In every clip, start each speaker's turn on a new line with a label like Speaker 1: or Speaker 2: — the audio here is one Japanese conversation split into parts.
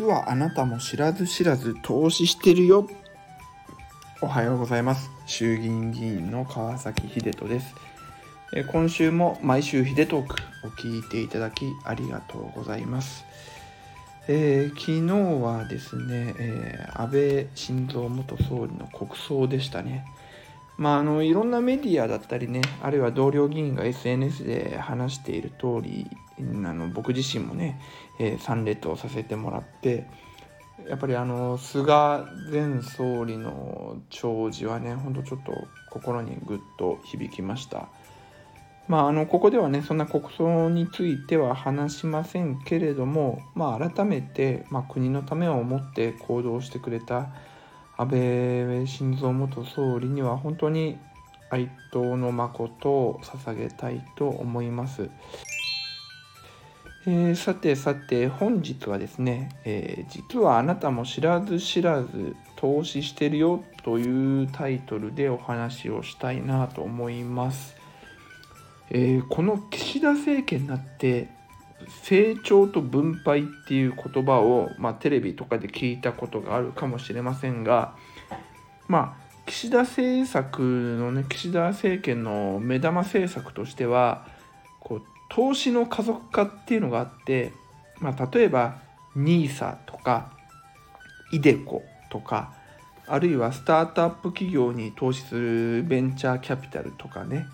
Speaker 1: 実はあなたも知らず知らず投資してるよ。おはようございます。衆議院議員の川崎秀人です。今週も毎週秀トークを聞いていただきありがとうございます。えー、昨日はですね、えー、安倍晋三元総理の国葬でしたね。まあ、あのいろんなメディアだったりね、あるいは同僚議員が SNS で話している通り、あの僕自身もね、えー、参列をさせてもらってやっぱりあの菅前総理の弔辞はねほんとちょっと心にぐっと響きました。まああのここではねそんな国葬については話しませんけれどもまあ改めて、まあ、国のためを思って行動してくれた安倍晋三元総理には本当に哀悼の誠を捧げたいと思います。えー、さてさて本日はですね、えー、実はあなたも知らず知らず投資してるよというタイトルでお話をしたいなと思います、えー、この岸田政権になって成長と分配っていう言葉を、まあ、テレビとかで聞いたことがあるかもしれませんがまあ岸田政策のね岸田政権の目玉政策としてはこう投資の加速化っていうのがあって、まあ、例えば NISA とか iDeCo とかあるいはスタートアップ企業に投資するベンチャーキャピタルとかね、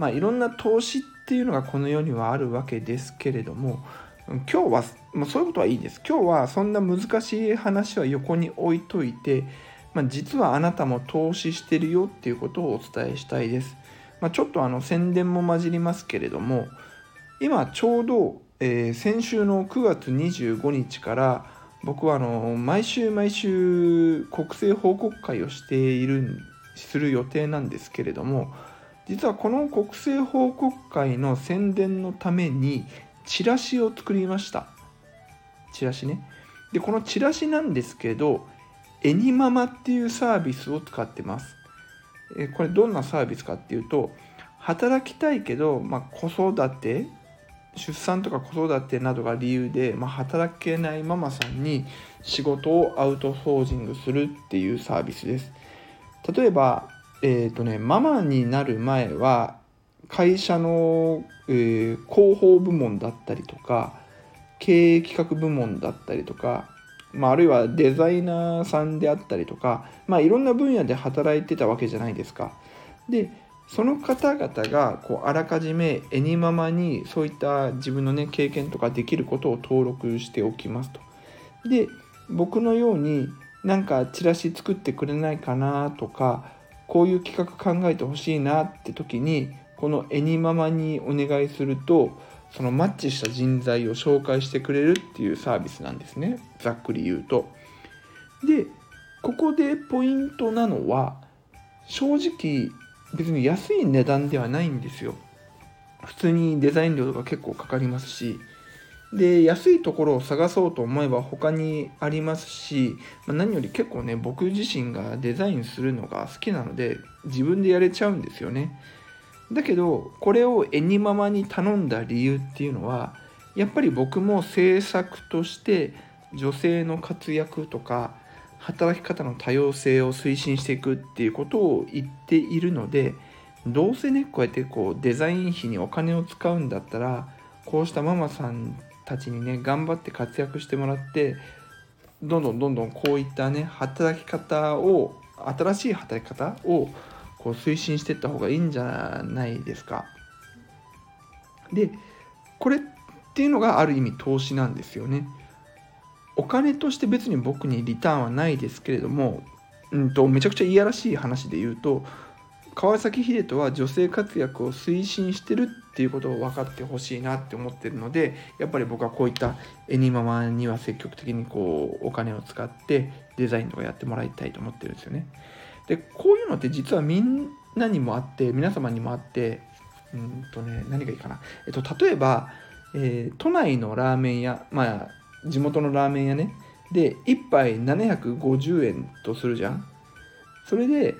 Speaker 1: まあ、いろんな投資っていうのがこの世にはあるわけですけれども今日は、まあ、そういうことはいいです。今日はそんな難しい話は横に置いといて、まあ、実はあなたも投資してるよっていうことをお伝えしたいです、まあ、ちょっとあの宣伝も混じりますけれども今ちょうど、えー、先週の9月25日から僕はあの毎週毎週国政報告会をしているする予定なんですけれども実はこの国政報告会の宣伝のためにチラシを作りました。チラシね。でこのチラシなんですけどエニママっていうサービスを使ってます。えこれどんなサービスかっていうと働きたいけど、まあ、子育て出産とか子育てなどが理由で、まあ、働けないママさんに仕事をアウトソージングするっていうサービスです。例えば、えっ、ー、とね、ママになる前は会社の、えー、広報部門だったりとか経営企画部門だったりとか、まあ、あるいはデザイナーさんであったりとか、まあ、いろんな分野で働いてたわけじゃないですか。でその方々がこうあらかじめエニママにそういった自分のね経験とかできることを登録しておきますと。で僕のようになんかチラシ作ってくれないかなとかこういう企画考えてほしいなって時にこのエニママにお願いするとそのマッチした人材を紹介してくれるっていうサービスなんですねざっくり言うと。でここでポイントなのは正直別に安い値段ではないんですよ。普通にデザイン料とか結構かかりますし、で、安いところを探そうと思えば他にありますし、まあ、何より結構ね、僕自身がデザインするのが好きなので、自分でやれちゃうんですよね。だけど、これをエニママに頼んだ理由っていうのは、やっぱり僕も制作として女性の活躍とか、働き方の多様性を推進していくっていうことを言っているのでどうせねこうやってこうデザイン費にお金を使うんだったらこうしたママさんたちにね頑張って活躍してもらってどんどんどんどんこういったね働き方を新しい働き方をこう推進していった方がいいんじゃないですか。でこれっていうのがある意味投資なんですよね。お金として別に僕にリターンはないですけれども、うんと、めちゃくちゃいやらしい話で言うと川崎秀人は女性活躍を推進してるっていうことを分かってほしいなって思ってるのでやっぱり僕はこういったエニママには積極的にこうお金を使ってデザインとかやってもらいたいと思ってるんですよね。でこういうのって実はみんなにもあって皆様にもあってうんとね何がいいかな、えっと、例えば、えー、都内のラーメン屋まあ地元のラーメン屋ね。で1杯750円とするじゃん。それで、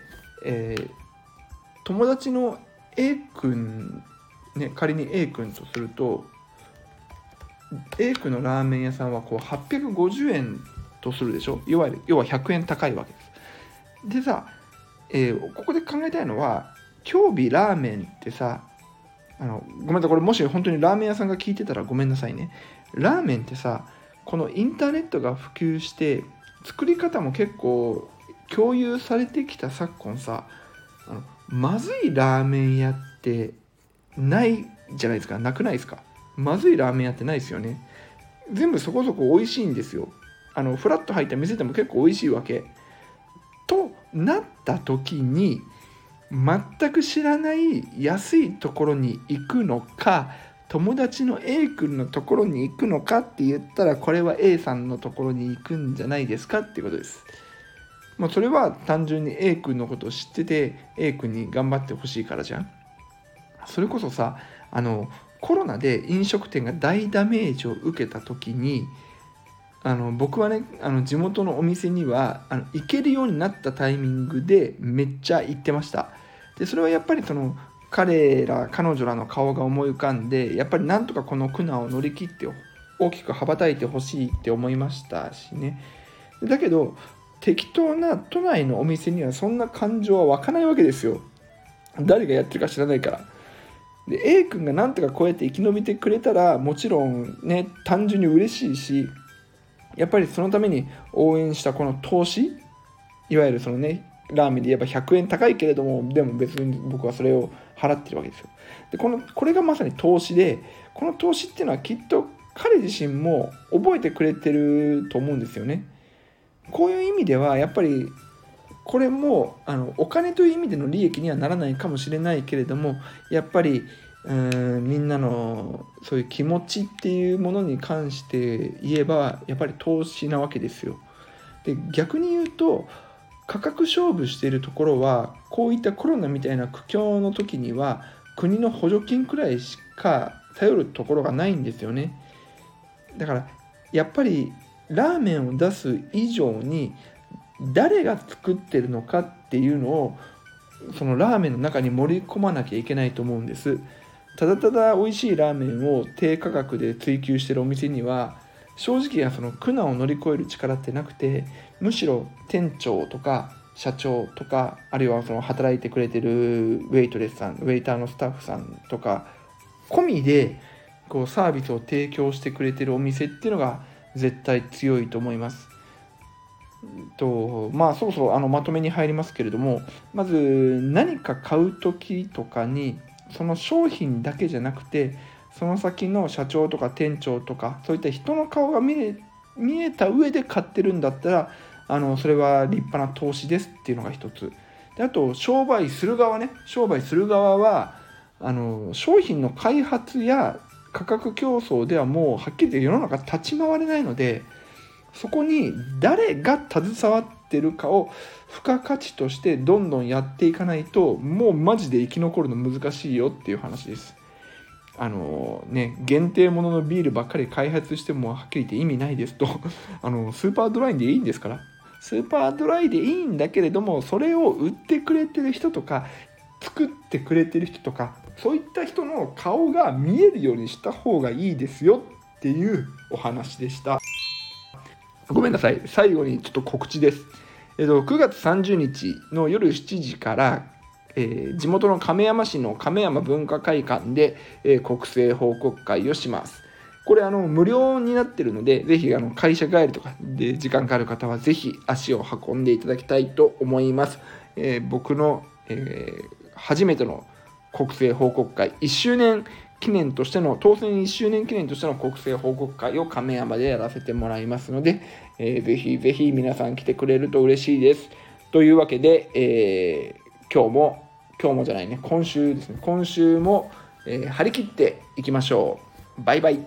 Speaker 1: えー、友達の A 君ね仮に A 君とすると A 区のラーメン屋さんはこう850円とするでしょ？いわゆる要は100円高いわけです。でさ、えー、ここで考えたいのは今日日ラーメンってさあのごめんなさいこれもし本当にラーメン屋さんが聞いてたらごめんなさいね。ラーメンってさこのインターネットが普及して作り方も結構共有されてきた昨今さあのまずいラーメン屋ってないじゃないですか。なくないですか。まずいラーメン屋ってないですよね。全部そこそこ美味しいんですよ。あのフラッと入った店でも結構美味しいわけ。となった時に全く知らない安いところに行くのか友達の A 君のところに行くのかって言ったらこれは A さんのところに行くんじゃないですか。っていうことです。まあ、それは単純に A 君のことを知ってて A 君に頑張ってほしいからじゃん。それこそさあのコロナで飲食店が大ダメージを受けた時にあの僕はねあの地元のお店にはあの行けるようになったタイミングでめっちゃ行ってました。でそれはやっぱりその彼ら彼女らの顔が思い浮かんでやっぱりなんとかこの苦難を乗り切って大きく羽ばたいてほしいって思いましたしね。だけど適当な都内のお店にはそんな感情は湧かないわけですよ。誰がやってるか知らないから。で A 君がなんとかこうやって生き延びてくれたらもちろんね単純に嬉しいしやっぱりそのために応援したこの投資いわゆるそのねラーメンで言えば100円高いけれどもでも別に僕はそれを払ってるわけですよ。でこのこれがまさに投資でこの投資っていうのはきっと彼自身も覚えてくれてると思うんですよね。こういう意味ではやっぱりこれもあのお金という意味での利益にはならないかもしれないけれどもやっぱりうんみんなのそういう気持ちっていうものに関して言えばやっぱり投資なわけですよ。で逆に言うと価格勝負しているところはこういったコロナみたいな苦境の時には国の補助金くらいしか頼るところがないんですよね。だからやっぱりラーメンを出す以上に誰が作ってるのかっていうのをそのラーメンの中に盛り込まなきゃいけないと思うんです。ただただ美味しいラーメンを低価格で追求してるお店には正直その苦難を乗り越える力ってなくてむしろ店長とか社長とかあるいはその働いてくれてるウェイトレスさんウェイターのスタッフさんとか込みでこうサービスを提供してくれてるお店っていうのが絶対強いと思います。とまあそろそろあのまとめに入りますけれどもまず何か買う時とかにその商品だけじゃなくてその先の社長とか店長とかそういった人の顔が見え見えた上で買ってるんだったらあのそれは立派な投資ですっていうのが一つ。であと商売する側ね。商売する側はあの商品の開発や価格競争ではもうはっきり言って世の中立ち回れないのでそこに誰が携わってるかを付加価値としてどんどんやっていかないともうマジで生き残るの難しいよっていう話です。あのね、限定もののビールばっかり開発してもはっきり言って意味ないですと あのスーパードライでいいんですからスーパードライでいいんだけれどもそれを売ってくれてる人とか作ってくれてる人とかそういった人の顔が見えるようにした方がいいですよっていうお話でした。ごめんなさい。最後にちょっと告知です。えっと、9月30日の夜7時から、えー、地元の亀山市の亀山文化会館で、えー、国政報告会をします。これあの無料になってるので、ぜひあの会社帰りとかで時間がある方はぜひ足を運んでいただきたいと思います。えー、僕の、え初めての国政報告会1周年記念としての、当選1周年記念としての国政報告会を亀山でやらせてもらいますので、えー、ぜひぜひ皆さん来てくれると嬉しいです。というわけで、えー、今日も、今日もじゃないね、今週ですね、今週も、えー、張り切っていきましょう。バイバイ。